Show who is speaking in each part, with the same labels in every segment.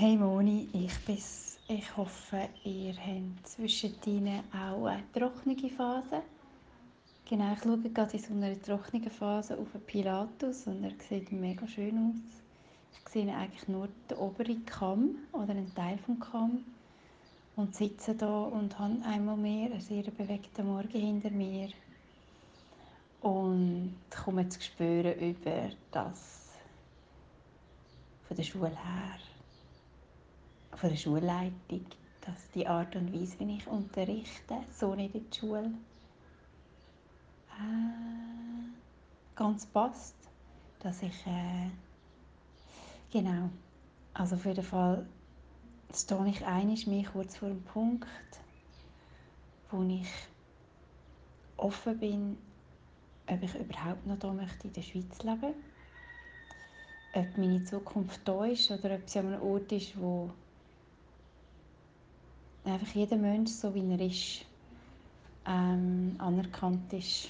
Speaker 1: Hey Moni, ich bin's. Ich hoffe, ihr habt zwischendrin auch eine trockene Phase. Genau, ich schaue gerade in so einer trockenen Phase auf einen Pilatus und er sieht mega schön aus. Ich sehe eigentlich nur den oberen Kamm oder einen Teil vom Kamm und sitze da und habe einmal mehr einen sehr bewegten Morgen hinter mir und komme zu spüren über das von der Schule her von der Schulleitung, dass die Art und Weise, wie ich unterrichte, so nicht in die Schule äh, ganz passt, dass ich äh, genau, also auf jeden Fall stehe ich einiges mehr kurz vor dem Punkt, wo ich offen bin, ob ich überhaupt noch hier möchte in der Schweiz leben. Ob meine Zukunft da ist oder ob sie an einem Ort ist, wo einfach jeder Mensch, so wie er ist, ähm, anerkannt ist.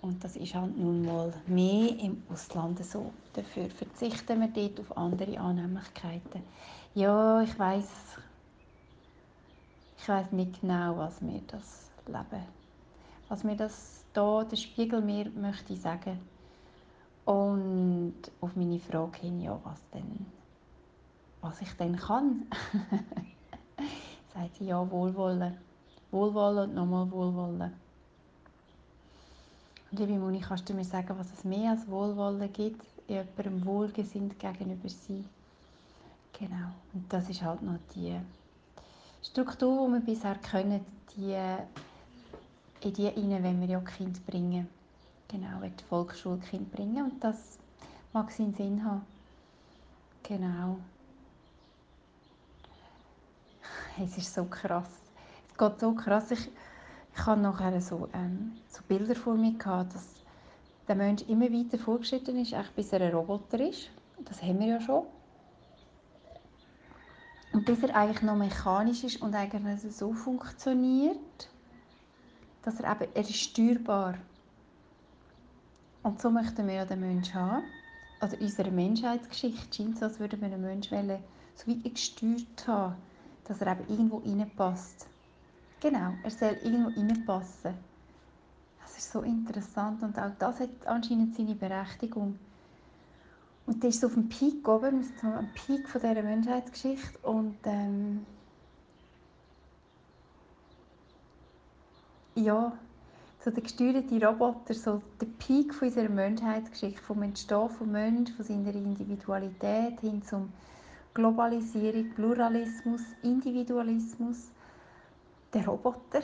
Speaker 1: Und das ist halt nun mal mehr im Ausland so. Dafür verzichten wir dort auf andere Annehmlichkeiten. Ja, ich weiß, ich weiß nicht genau, was mir das Leben, was mir das da der Spiegel mir möchte sagen. Und auf meine Frage hin, ja, was denn, was ich denn kann. sie, ja, Wohlwollen. Wohlwollen und nochmal Wohlwollen. Und liebe Moni, kannst du mir sagen, was es mehr als Wohlwollen gibt, jemandem wohlgesinnt gegenüber sein? Genau. Und das ist halt noch die Struktur, die wir bisher können, die, in die rein, wenn wir ja Kind bringen. Genau, wenn die Volksschulkind bringen. Und das mag seinen Sinn haben. Genau. Es ist so krass. Es geht so krass. Ich, ich hatte nachher so, ähm, so Bilder vor mir, gehabt, dass der Mensch immer weiter vorgeschritten ist, echt bis er ein Roboter ist. Das haben wir ja schon. Und bis er eigentlich noch mechanisch ist und eigentlich so funktioniert, dass er eben, er ist steuerbar. Und so möchten wir ja den Menschen haben. Also in unserer Menschheitsgeschichte scheint es, als würden wir den Menschen so weit gesteuert haben, dass er eben irgendwo reinpasst. Genau, er soll irgendwo reinpassen. Das ist so interessant und auch das hat anscheinend seine Berechtigung. Und das ist so auf dem Peak oben, so am Peak von dieser Menschheitsgeschichte und ähm, ja, so der gesteuerte Roboter, so der Peak von unserer Menschheitsgeschichte, vom Entstehen vom Menschen, von seiner Individualität hin zum Globalisierung, Pluralismus, Individualismus, der Roboter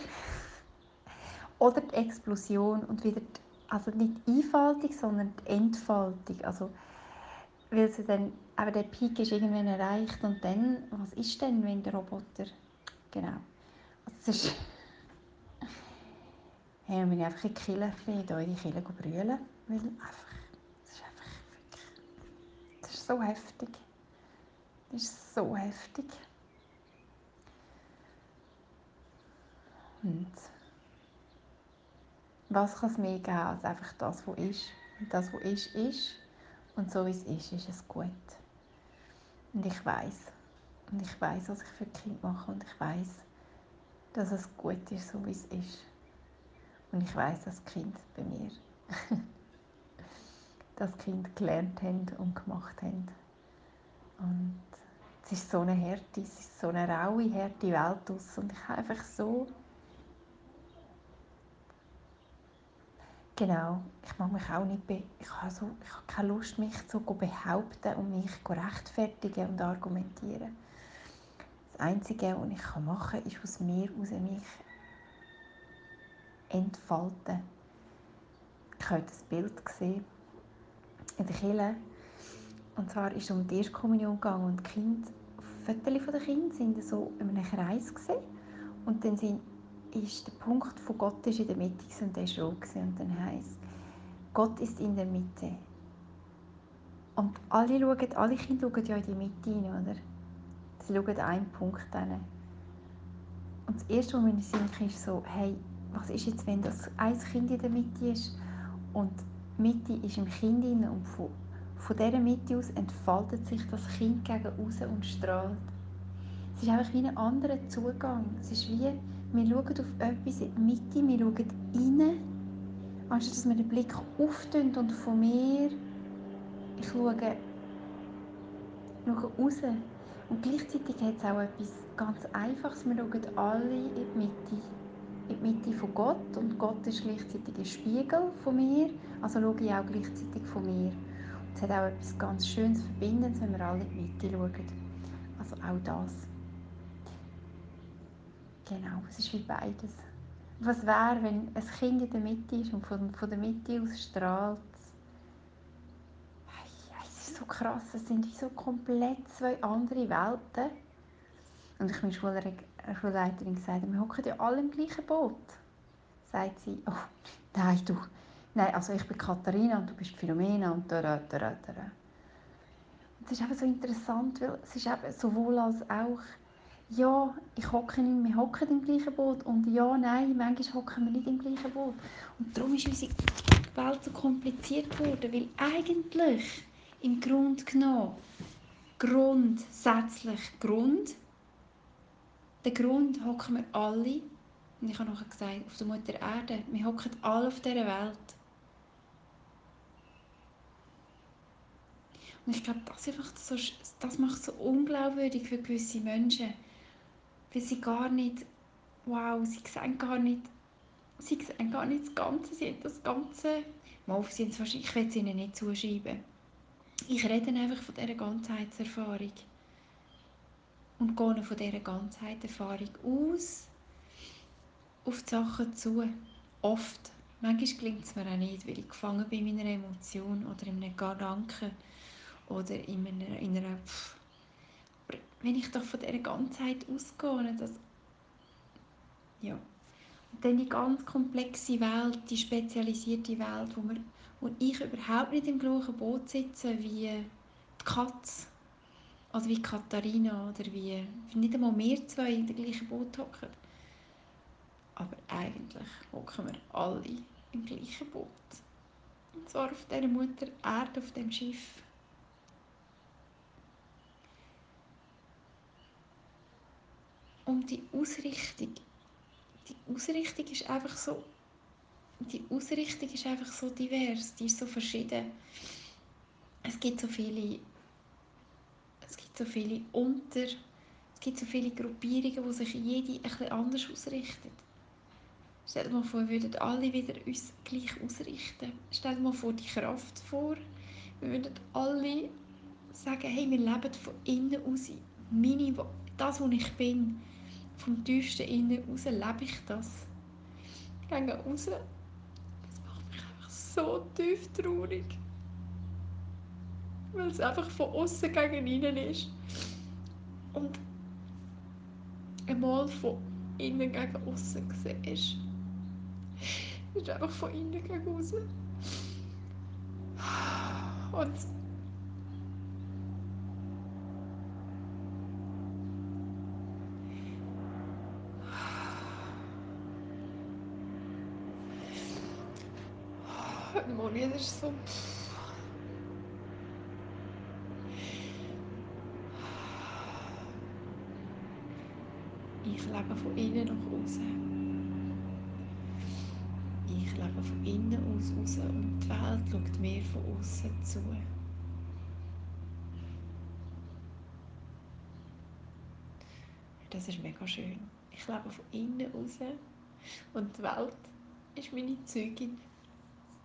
Speaker 1: oder die Explosion und wieder, die, also nicht die Einfaltung, sondern die Entfaltung. Also, weil sie dann, aber der Peak ist irgendwann erreicht und dann, was ist denn, wenn der Roboter, genau, also das ist, hey, bin ich einfach in die Kirche, in eure Kirche brüllen, weil einfach, das ist einfach das ist so heftig. Das ist so heftig. Und was kann es mehr geben als einfach das, was ist? Und das, was ist, ist. Und so wie es ist, ist es gut. Und ich weiß. Und ich weiß, was ich für Kind mache. Und ich weiß, dass es gut ist, so wie es ist. Und ich weiß, dass Kind bei mir das Kind gelernt haben und gemacht haben. Und es ist so eine Härte, es ist so eine raue, harte Welt aus. Und ich habe einfach so... Genau, ich mag mich auch nicht... Ich habe, so, ich habe keine Lust, mich zu behaupten und mich rechtfertigen und argumentieren. Das Einzige, was ich machen kann, ist aus mir heraus mich entfalten. Ich habe das Bild gesehen in der Kirche. Und zwar ist es um die Erstkommunion gegangen und die Kinder Fotos von den Kindern sind so in einem Kreis gewesen. und dann sind, ist der Punkt von Gott ist in der Mitte und der ist rot und dann heisst Gott ist in der Mitte. Und alle, schauen, alle Kinder schauen ja in die Mitte hinein, oder? Sie schauen einen Punkt hin. Und das Erste, was mir kam, ist so, hey, was ist jetzt, wenn das ein Kind in der Mitte ist und die Mitte ist im Kind und von von dieser Mitte aus entfaltet sich das Kind gegen außen und strahlt. Es ist einfach wie ein anderer Zugang. Es ist wie, wir schauen auf etwas in die Mitte, wir schauen rein, anstatt dass wir den Blick auftun und von mir, ich schaue, schaue raus. Und gleichzeitig hat es auch etwas ganz Einfaches. Wir schauen alle in die Mitte in die Mitte von Gott und Gott ist gleichzeitig ein Spiegel von mir, also schaue ich auch gleichzeitig von mir. Es hat auch etwas ganz Schönes, Verbindendes, wenn wir alle in die Mitte schauen. Also auch das. Genau, es ist wie beides. Was wäre, wenn ein Kind in der Mitte ist und von, von der Mitte aus strahlt? Es ist so krass, es sind wie so komplett zwei andere Welten. Und ich bin Schullerin Schulleiterin gesagt, wir hocken ja alle im gleichen Boot. Sagt sie, oh, nein, du, nein, also ich bin Katharina und du bist Philomena und da, da, da, da. Und das ist eben so interessant, weil es ist eben sowohl als auch, ja, ich hocke nicht, wir hocken im gleichen Boot und ja, nein, manchmal hocken wir nicht im gleichen Boot. Und darum ist unsere Welt so kompliziert geworden, weil eigentlich im Grunde genommen grundsätzlich Grund der Grund hocken wir alle, und ich habe nachher gesagt, auf der Mutter Erde, wir hocken alle auf dieser Welt. Und ich glaube, das, so, das macht es so unglaubwürdig für gewisse Menschen, weil sie gar nicht, wow, sie sehen gar nicht, sie sehen gar nicht das Ganze, sie haben das Ganze, mal, sie ich will es ihnen nicht zuschreiben. Ich rede einfach von dieser Ganzheitserfahrung und gehe von dieser Ganzheitserfahrung aus auf die Sachen zu. Oft. Manchmal gelingt es mir auch nicht, weil ich gefangen bin in einer Emotion oder in einem Gedanken oder in einer, in einer aber wenn ich doch von dieser Ganzheit ausgehe, dass ja, und dann die ganz komplexe Welt, die spezialisierte Welt, wo, wir, wo ich überhaupt nicht im gleichen Boot sitze wie die Katze also wie Katharina oder wie nicht einmal wir zwei in der gleichen Boot hocken. Aber eigentlich hocken wir alle im gleichen Boot. Und zwar auf dieser Mutter Erde, auf dem Schiff. Und die Ausrichtung, die Ausrichtung ist einfach so, die Ausrichtung ist einfach so divers, die ist so verschieden. Es gibt so viele so viele Unter, es gibt so viele Gruppierungen, wo sich jede etwas anders ausrichtet. Stell dir mal vor, wir würden alle wieder uns gleich ausrichten. Stell dir mal vor die Kraft vor. Wir würden alle sagen, hey, wir leben von innen aus. Meine, das, wo ich bin, vom tiefsten Innen aus lebe ich das. Ich gehe raus. Das macht mich einfach so tief traurig weil es einfach von außen gegen innen ist. Und einmal von innen gegen außen gesehen ist. Es ist einfach von innen gegen außen. Und Das ist so. Ich lebe von innen nach außen. Ich lebe von innen aus raus und die Welt schaut mir von außen zu. Das ist mega schön. Ich lebe von innen raus und die Welt ist meine Zeugin.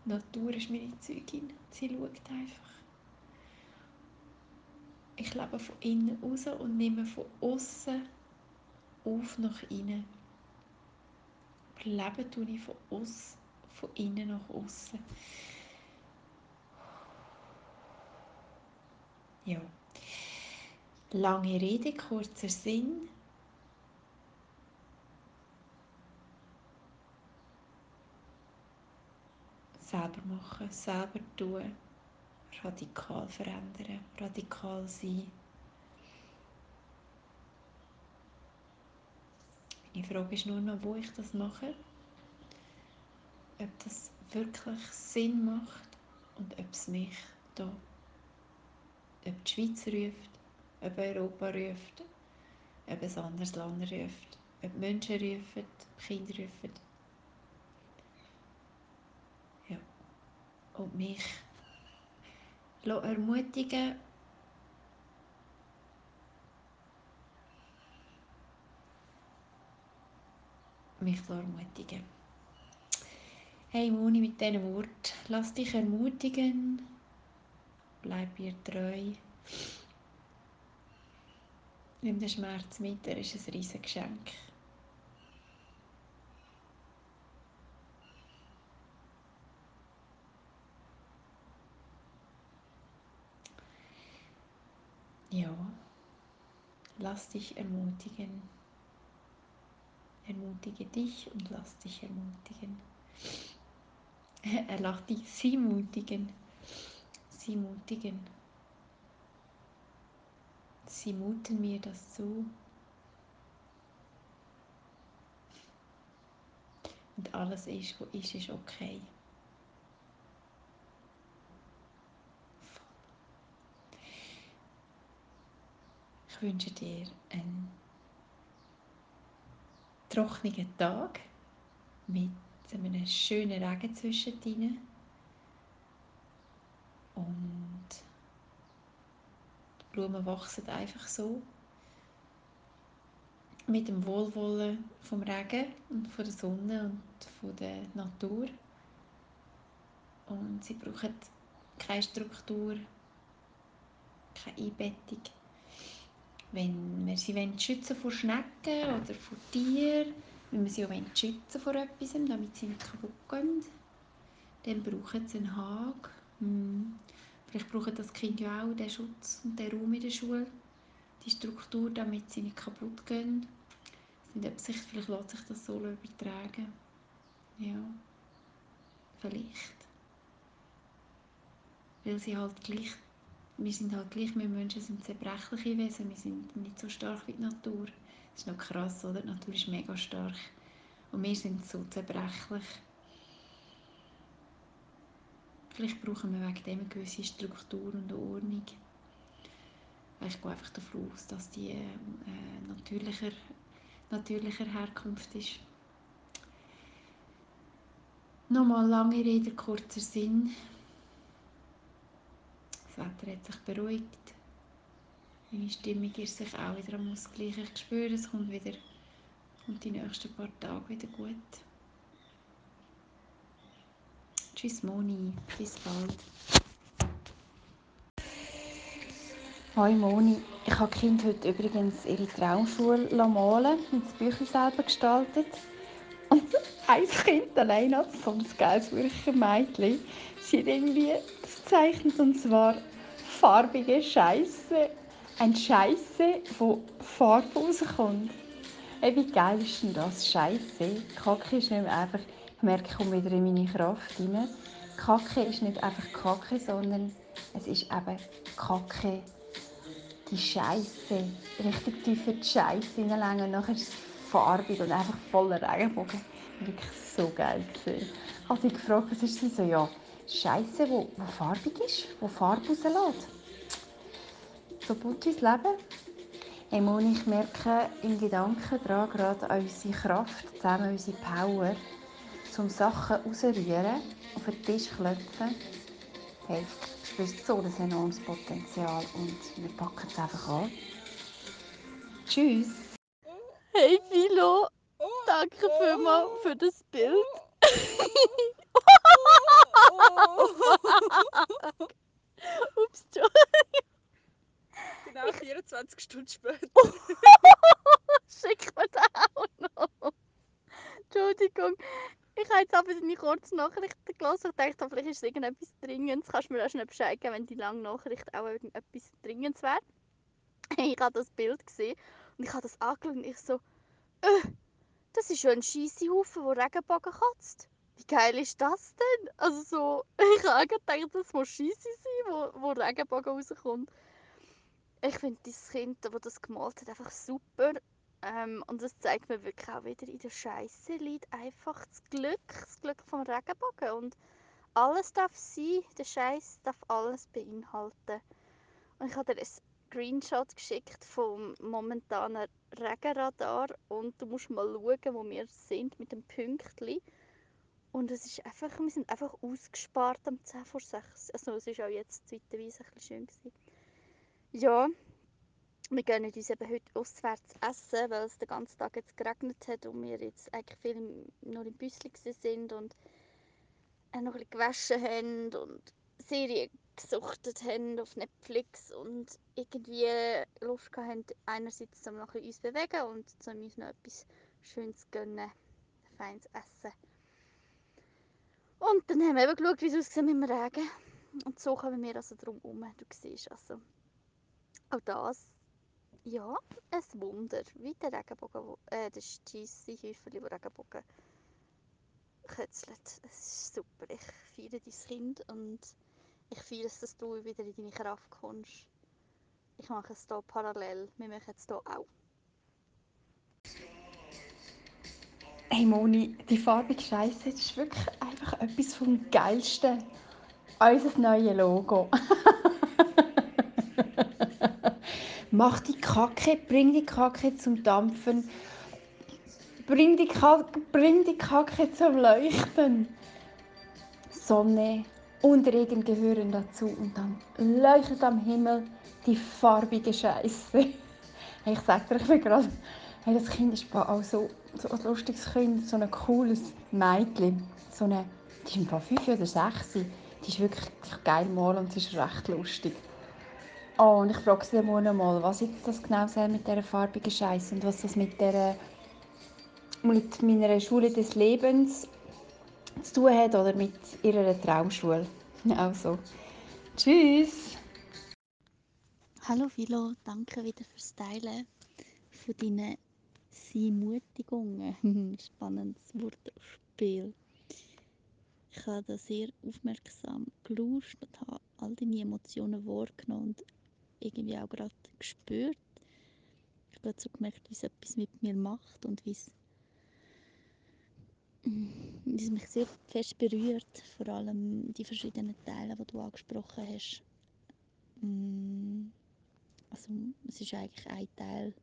Speaker 1: Die Natur ist meine Zeugin. Sie schaut einfach. Ich lebe von innen raus und nehme von außen auf nach innen. Leben tue ich von, aus, von innen nach außen. Ja. Lange Rede, kurzer Sinn. Selber machen, selber tun, radikal verändern, radikal sein. Die Frage ist nur noch, wo ich das mache, ob das wirklich Sinn macht und ob es mich da ob die Schweiz ruft, ob Europa ruft, ob ein anderes Land ruft, ob Menschen rufen, Kinder rufen. Ja. Und mich ermutigen mich ermutigen. Hey Moni, mit diesen Worten, lass dich ermutigen, bleib ihr treu. Nimm den Schmerz mit, er ist ein riesiges Geschenk. Ja, lass dich ermutigen. Ermutige dich und lass dich ermutigen. Er lacht dich, sie mutigen. Sie mutigen. Sie muten mir das zu. Und alles ist, was ist, ist okay. Ich wünsche dir einen trockenen Tag mit einem schönen Regen zwischendrin. Und die Blumen wachsen einfach so. Mit dem Wohlwollen vom Regen und von der Sonne und von der Natur. Und sie brauchen keine Struktur, keine Einbettung. Wenn wir sie schützen vor Schnecken oder vor Tieren, wenn wir sie auch schützen vor etwas, damit sie nicht kaputt gehen, dann brauchen sie einen Hag. Hm. Vielleicht brauchen das Kind ja auch den Schutz und den Raum in der Schule, die Struktur, damit sie nicht kaputt gehen. Vielleicht lässt sich das so übertragen. Ja, vielleicht. Weil sie halt gleich wir sind halt gleich, wir Menschen sind zerbrechliche Wesen, wir sind nicht so stark wie die Natur. Das ist noch krass, oder? Die Natur ist mega stark. Und wir sind so zerbrechlich. Vielleicht brauchen wir wegen dem eine gewisse Struktur und Ordnung. Ich gehe einfach davon aus, dass die äh, natürlicher, natürlicher Herkunft ist. Nochmal lange Rede, kurzer Sinn. Wetter hat sich beruhigt. Meine Stimmung ist sich auch wieder am Ausgleichen. Ich spüre, es kommt wieder kommt die nächsten paar Tage wieder gut. Tschüss Moni, bis bald. Hoi Moni, ich habe Kind heute übrigens ihre Traumschule malen und das Büchlein selber gestaltet. Und ein Kind allein hat ein geiles Mädchen. Sie irgendwie gezeichnet und zwar farbige Scheiße ein Scheiße, wo Farbe rauskommt. Ey, wie geil ist denn das? Scheiße. Kacke ist nicht einfach, ich merke, ich komme wieder in meine Kraft rein. Kacke ist nicht einfach Kacke, sondern es ist eben Kacke. Die Scheiße. Richtig tief in die Scheiße hineinlegen nachher ist es farbig und einfach voller Regenbogen. Wirklich so geil gesehen. Ich habe sie gefragt, was ist sie so? Ja, Scheiße, wo, wo farbig ist, wo Farbe rauslässt so Buttis Leben. Hey Moni, ich merke im Gedanken daran gerade an unsere Kraft, zusammen unsere Power, zum Sachen rausrühren, auf den Tisch klopfen. Hey, du spürst so ein enormes Potenzial und wir packen es einfach an. Tschüss!
Speaker 2: Hey Philo, danke für das Bild. Ups, Entschuldigung.
Speaker 3: Genau 24 Stunden später.
Speaker 2: Schick mir das auch noch. Entschuldigung. Ich habe jetzt aber deine kurze Nachricht gelesen. Ich dachte, vielleicht ist es irgendetwas Dringendes. Kannst du mir auch schnell Bescheid geben, wenn die lange Nachricht auch irgendetwas Dringendes wäre? Ich habe das Bild gesehen und ich habe das angeschaut und ich so, äh, das ist ja ein scheisse Haufen, der Regenbogen kotzt. Wie geil ist das denn? Also so, ich habe gedacht, das muss scheisse sein, wo, wo Regenbogen rauskommt ich finde dieses Kind, das das gemalt hat, einfach super. Ähm, und es zeigt mir wirklich auch wieder, in der Scheiße liegt einfach das Glück, das Glück vom Regenbogen. Und alles darf sein, der Scheiß darf alles beinhalten. Und ich habe dir einen Screenshot geschickt vom momentanen Regenradar und du musst mal schauen, wo wir sind mit dem Pünktli. Und es ist einfach, wir sind einfach ausgespart am 10 vor 6. Also es war auch jetzt zeitweise ein bisschen schön. Gewesen. Ja, wir gehen uns eben heute auswärts essen, weil es den ganzen Tag jetzt geregnet hat und wir jetzt eigentlich viel im- nur im Büsschen sind und auch noch ein bisschen gewaschen haben und Serien gesuchtet haben auf Netflix und irgendwie Lust haben, einerseits um noch ein bisschen uns bewegen und um uns noch etwas Schönes gönnen, feines Essen. Und dann haben wir eben geschaut, wie es aussieht mit dem Regen. Und so kommen wir also drum herum. Du siehst also auch das, ja, ein Wunder. Wie der Regenbogen, äh, das Scheisse-Häufchen, das Regenbogen kützelt. Es ist super. Ich feiere dein Kind und ich feiere es, dass du wieder in deine Kraft kommst. Ich mache es hier parallel. Wir machen es hier auch.
Speaker 1: Hey Moni, die farbige Scheiße, ist wirklich einfach etwas vom Geilsten. Unser neues Logo. Mach die Kacke, bring die Kacke zum Dampfen. Bring die Kacke, bring die Kacke zum Leuchten. Sonne und Regen gehören dazu und dann leuchtet am Himmel die farbige Scheiße. Ich sag dir, ich bin gerade Hey, das Kind ist auch so, so ein lustiges Kind, so ein cooles Mädchen. So eine, die ist im Fall fünf oder sechs. Die ist wirklich geil mal und sie ist recht lustig. Oh, und ich frage sie morgen mal, was jetzt das genau soll mit dieser farbigen Scheiße und was das mit, der, mit meiner Schule des Lebens zu tun hat oder mit ihrer Traumschule. Also, tschüss!
Speaker 2: Hallo Philo, danke wieder fürs Teilen von deinen Siemutigungen. Spannendes Wortspiel. Ich habe da sehr aufmerksam gelauscht und habe all deine Emotionen wahrgenommen und irgendwie auch gerade gespürt. Ich habe gerade so gemerkt, wie es etwas mit mir macht und wie es, wie es mich sehr fest berührt. Vor allem die verschiedenen Teile, die du angesprochen hast. Mm, Also es ist eigentlich ein Teil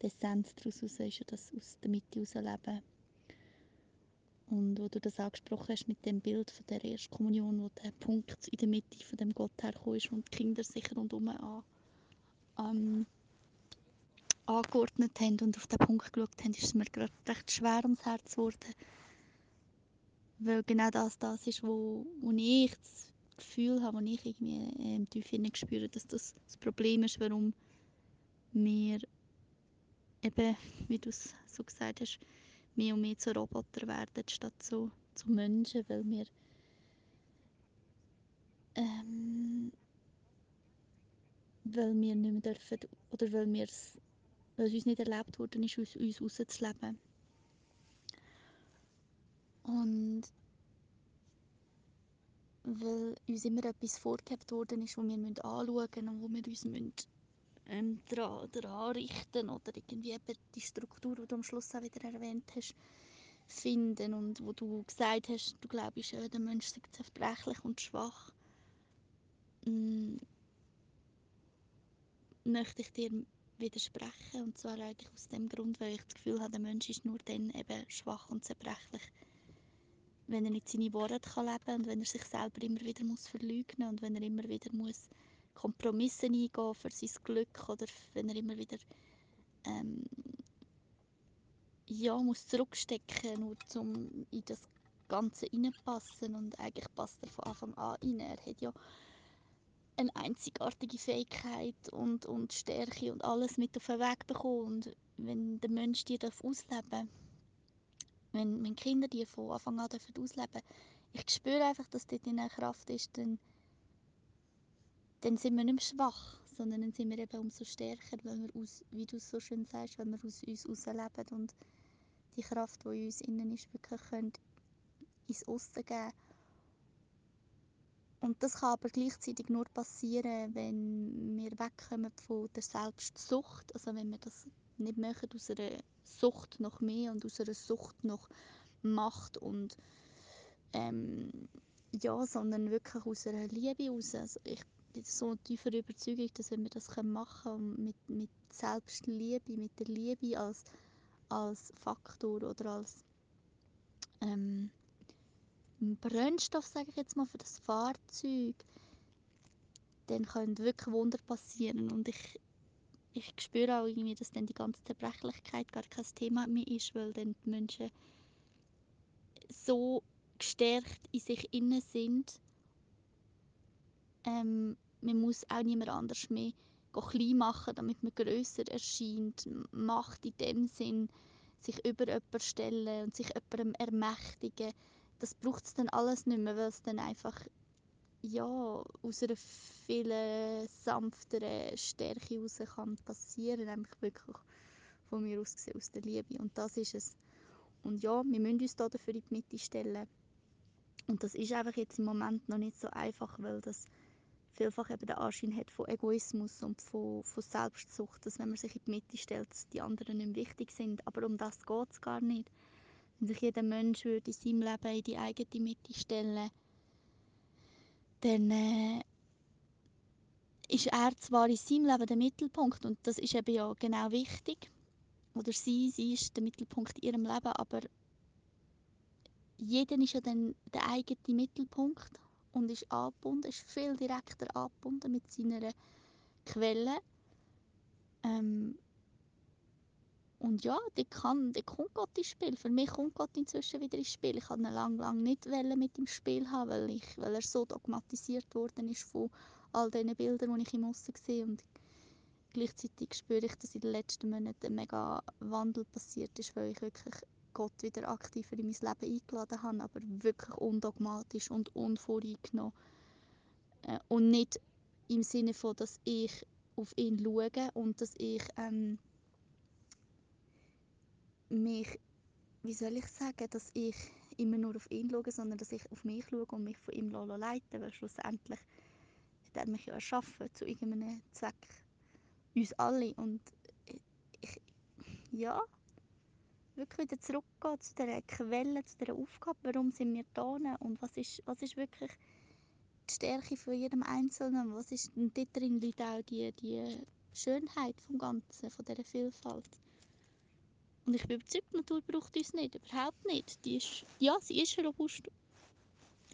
Speaker 2: der Essenz daraus raus ist ja das aus der Mitte herausleben. Und wo du das angesprochen hast mit dem Bild von der ersten Kommunion, wo der Punkt in der Mitte von dem Gott hergekommen ist und die Kinder sich rundherum an, ähm, angeordnet haben und auf den Punkt geschaut haben, ist es mir gerade recht schwer ums Herz geworden. Weil genau das das ist, wo, wo ich das Gefühl habe, wo ich irgendwie ähm, tief spüre, dass das das Problem ist, warum wir eben, wie du es so gesagt hast, mehr und mehr zu Roboter werden, statt zu, zu Menschen, weil wir ähm, weil wir nicht mehr dürfen, oder weil, weil es uns nicht erlaubt worden ist, aus uns rauszuleben. Und weil uns immer etwas vorgegeben worden ist, wo wir müssen anschauen und wo wir uns müssen, ähm, daran, daran richten oder irgendwie eben die Struktur, die du am Schluss auch wieder erwähnt hast, finden und wo du gesagt hast, du glaubst, ja, der Mensch sei zerbrechlich und schwach, mm, möchte ich dir widersprechen und zwar eigentlich aus dem Grund, weil ich das Gefühl habe, der Mensch ist nur dann eben schwach und zerbrechlich, wenn er nicht seine Worte kann leben und wenn er sich selber immer wieder muss verleugnen und wenn er immer wieder muss Kompromisse eingehen für sein Glück oder wenn er immer wieder ähm, ja, muss zurückstecken, nur um in das Ganze reinpassen und eigentlich passt er von Anfang an rein. Er hat ja eine einzigartige Fähigkeit und, und Stärke und alles mit auf den Weg bekommen und wenn der Mensch die darf ausleben wenn, wenn Kinder die von Anfang an ausleben ich spüre einfach, dass dort in einer Kraft ist, dann, dann sind wir nicht mehr schwach, sondern dann sind wir eben umso stärker, weil wir aus, wie du es so schön sagst, wenn wir aus uns herausleben und die Kraft, die in uns innen ist, wirklich können ins Aussen geben. Und das kann aber gleichzeitig nur passieren, wenn wir wegkommen von der Selbstsucht. Also wenn wir das nicht machen aus einer Sucht nach mehr und aus einer Sucht nach Macht und ähm, ja, sondern wirklich aus einer Liebe raus. Also so tiefer Überzeugung, dass wenn wir das machen können, mit, mit Selbstliebe, mit der Liebe als, als Faktor oder als ähm, Brennstoff, sage ich jetzt mal, für das Fahrzeug, dann können wirklich Wunder passieren. Und ich, ich spüre auch irgendwie, dass dann die ganze Zerbrechlichkeit gar kein Thema mehr ist, weil dann die Menschen so gestärkt in sich innen sind. Ähm, man muss auch niemand anders mehr klein machen, damit man größer erscheint. Macht in dem Sinn, sich über jemanden stellen und sich jemandem ermächtigen. Das braucht es dann alles nicht mehr, weil es dann einfach ja, aus einer viel sanfteren Stärke heraus kann passieren, nämlich wirklich von mir aus gesehen, aus der Liebe. Und das ist es. Und ja, wir müssen uns da dafür in die Mitte stellen. Und das ist einfach jetzt im Moment noch nicht so einfach, weil das vielfach eben den Anschein hat von Egoismus und von, von Selbstsucht, dass wenn man sich in die Mitte stellt, die anderen nicht wichtig sind. Aber um das geht es gar nicht. Wenn sich jeder Mensch würde in seinem Leben in die eigene Mitte stellen dann äh, ist er zwar in seinem Leben der Mittelpunkt und das ist eben ja genau wichtig. Oder sie, sie ist der Mittelpunkt in ihrem Leben, aber jeder ist ja dann der eigene Mittelpunkt und ist angebunden, ist viel direkter angebunden mit seiner Quelle. Ähm, und ja, die kann, die kommt Gott ins Spiel. Für mich kommt Gott inzwischen wieder ins Spiel. Ich hatte ihn lange, lange nicht mit im Spiel haben, weil, ich, weil er so dogmatisiert worden ist von all diesen Bildern, die ich im Aussen sehe. Und gleichzeitig spüre ich, dass in den letzten Monaten ein mega Wandel passiert ist, weil ich wirklich Gott wieder aktiver in mein Leben eingeladen habe, aber wirklich undogmatisch und unvoreingenommen. Äh, und nicht im Sinne von, dass ich auf ihn schaue und dass ich ähm, mich, wie soll ich sagen, dass ich immer nur auf ihn schaue, sondern dass ich auf mich schaue und mich von ihm leiten weil schlussendlich hat er mich ja erschaffen zu irgendeinem Zweck. Uns alle. Und ich, ja, wirklich wieder zurückgehen zu dieser Quelle, zu dieser Aufgabe, warum sind wir da und was ist, was ist wirklich die Stärke von jedem Einzelnen, was ist, und dort drin? Liegt auch die, die Schönheit vom Ganzen, von dieser Vielfalt. Und ich bin überzeugt, die Natur braucht uns nicht, überhaupt nicht. Die ist, ja, sie ist robust.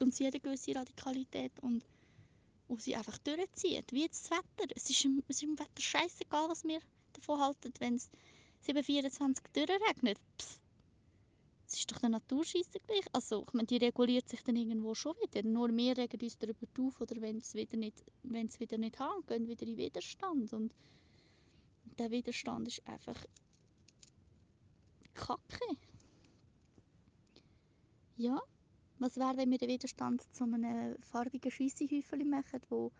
Speaker 2: Und sie hat eine gewisse Radikalität. Und, und sie einfach durchzieht, wie jetzt das Wetter. Es ist, im, es ist im Wetter scheißegal, was wir davon halten, wenn es 724 durchregnet. Pff, es ist doch der Natur gleich. Also, ich meine, die reguliert sich dann irgendwo schon wieder. Nur wir regen uns darüber auf, oder wenn es wieder nicht, wenn es wieder nicht haben, gehen wieder in Widerstand. Und der Widerstand ist einfach Kacke. Ja, was wäre, wenn wir den Widerstand zu einem farbigen Scheissehäufchen machen, wo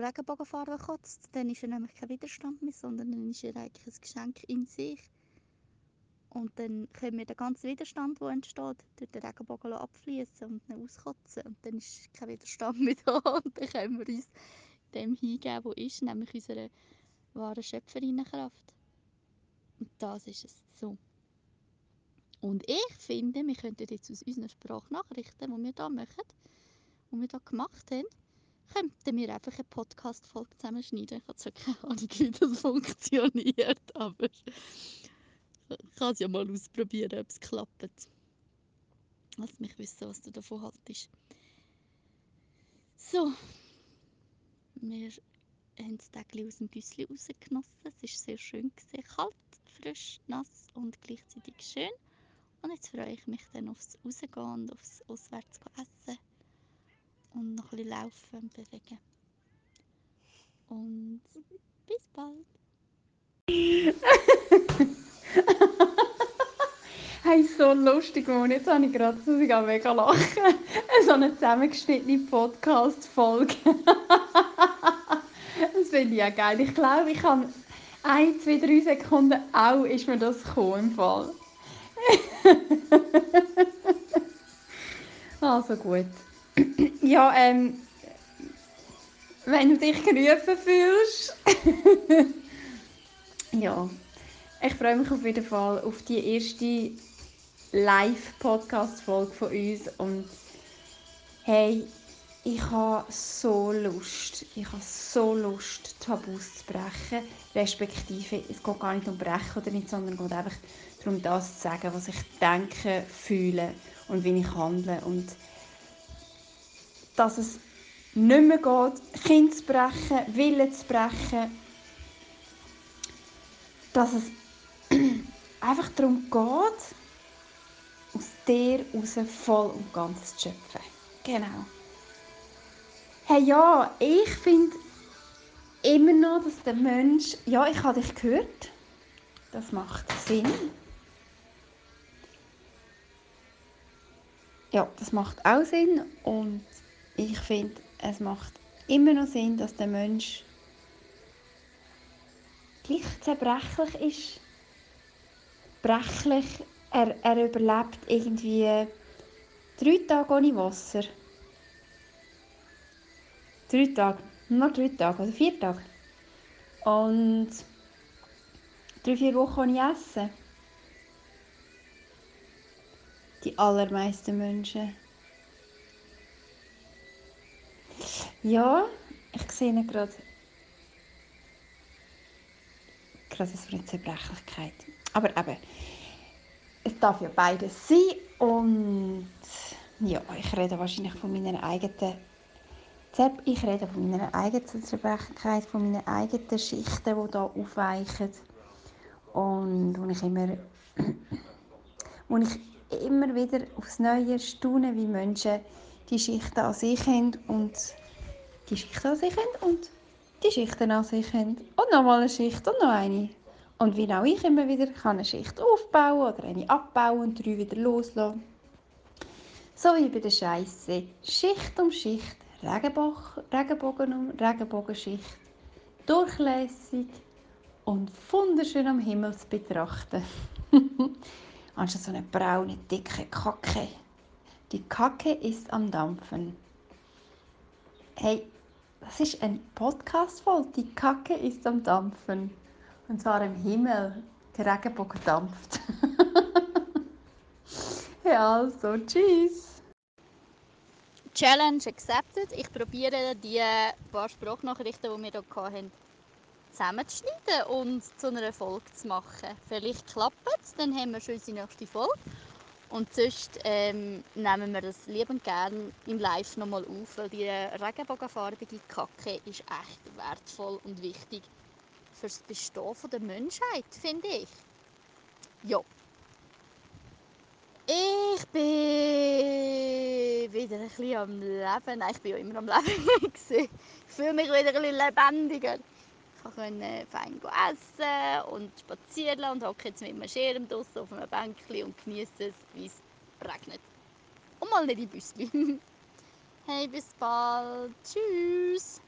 Speaker 2: Regenbogenfarbe kotzt? Dann ist er nämlich kein Widerstand mehr, sondern dann ist er eigentlich ein Geschenk in sich. Und dann können wir den ganzen Widerstand, der entsteht, durch den Regenbogen abfließen und ihn auskotzen. Und dann ist kein Widerstand mehr da. Und dann können wir uns dem hingeben, was ist, nämlich unserer wahren Schöpferinnenkraft. Und das ist es so. Und ich finde, wir könnten jetzt aus unseren Sprachnachrichten, die wir hier machen, die wir hier gemacht haben, könnten wir einfach eine Podcast-Folge zusammenschneiden. Ich habe zwar keine Ahnung, wie das funktioniert, aber ich kann es ja mal ausprobieren, ob es klappt. Lass mich wissen, was du davon haltest. So, wir haben das Tag aus dem Güssli rausgenossen. Es war sehr schön. Gewesen. Kalt, frisch, nass und gleichzeitig schön. Und jetzt freue ich mich dann aufs Rausgehen und aufs Auswärts essen. Und noch ein bisschen laufen und bewegen. Und bis bald.
Speaker 1: hey, so lustig, und jetzt habe ich gerade sogar mega lachen. so eine zusammengeschnittene Podcast-Folge. das finde ich ja geil. Ich glaube, ich habe ein, zwei, drei Sekunden auch ist mir das gekommen im Fall. also gut. Ja, ähm, wenn du dich gerufen fühlst. ja, ich freue mich auf jeden Fall auf die erste Live-Podcast-Folge von uns. Und hey, ich habe so Lust, ich habe so Lust, Tabus zu brechen, respektive, es geht gar nicht um brechen oder nicht, sondern es geht einfach darum, das zu sagen, was ich denke, fühle und wie ich handle und dass es nicht mehr geht, Kind zu brechen, Willen zu brechen, dass es einfach darum geht, aus dir raus voll und ganz zu schöpfen. Genau. Hey, ja, ich finde immer noch, dass der Mensch, ja, ich habe dich gehört, das macht Sinn. Ja, das macht auch Sinn und ich finde, es macht immer noch Sinn, dass der Mensch gleich zerbrechlich ist. Brechlich, er, er überlebt irgendwie drei Tage ohne Wasser. Drei Tage, nur drei Tage oder vier Tage. Und drei, vier Wochen ohne Essen. Die allermeisten Menschen. Ja, ich sehe gerade gerade so eine Zerbrechlichkeit. Aber eben, es darf ja beides sein und ja, ich rede wahrscheinlich von meiner eigenen ich rede von meiner eigenen Zerbrechlichkeit, von meinen eigenen Schichten, die hier aufweichen und wo ich immer, wo ich immer wieder aufs Neue staune, wie Menschen die Schichten an sich haben und die Schichten an sich haben und die Schichten an sich haben und nochmal eine Schicht und noch eine. Und wie auch ich immer wieder kann eine Schicht aufbauen oder eine abbauen und drei wieder loslassen. So wie bei der Scheiße. Schicht um Schicht, Regenbogen, Regenbogen um Regenbogenschicht, durchlässig und wunderschön am Himmel zu betrachten. Anstatt so eine braune, dicke Kacke. Die Kacke ist am Dampfen. Hey, das ist ein Podcast-Folge. Die Kacke ist am Dampfen. Und zwar im Himmel. Der Regenbogen dampft. ja, also, tschüss.
Speaker 2: Challenge accepted. Ich probiere die paar Sprachnachrichten, die wir hier hatten, zusammenzuschneiden und zu einer Folge zu machen. Vielleicht klappt es, dann haben wir schon unsere nächste Folge. Und sonst ähm, nehmen wir das liebend gerne im Live nochmal auf, weil die regenbogenfarbige Kacke ist echt wertvoll und wichtig fürs Bestehen der Menschheit, finde ich. Ja. Ich bin wieder ein bisschen am Leben. Nein, ich bin ja immer am Leben. ich fühle mich wieder ein bisschen lebendiger. Konnte fein essen und spazieren und hocke jetzt mit einem Schirm draußen auf einem Bänkchen und genieße es, wie es regnet. Und mal nicht in Büsschen. hey, bis bald. Tschüss.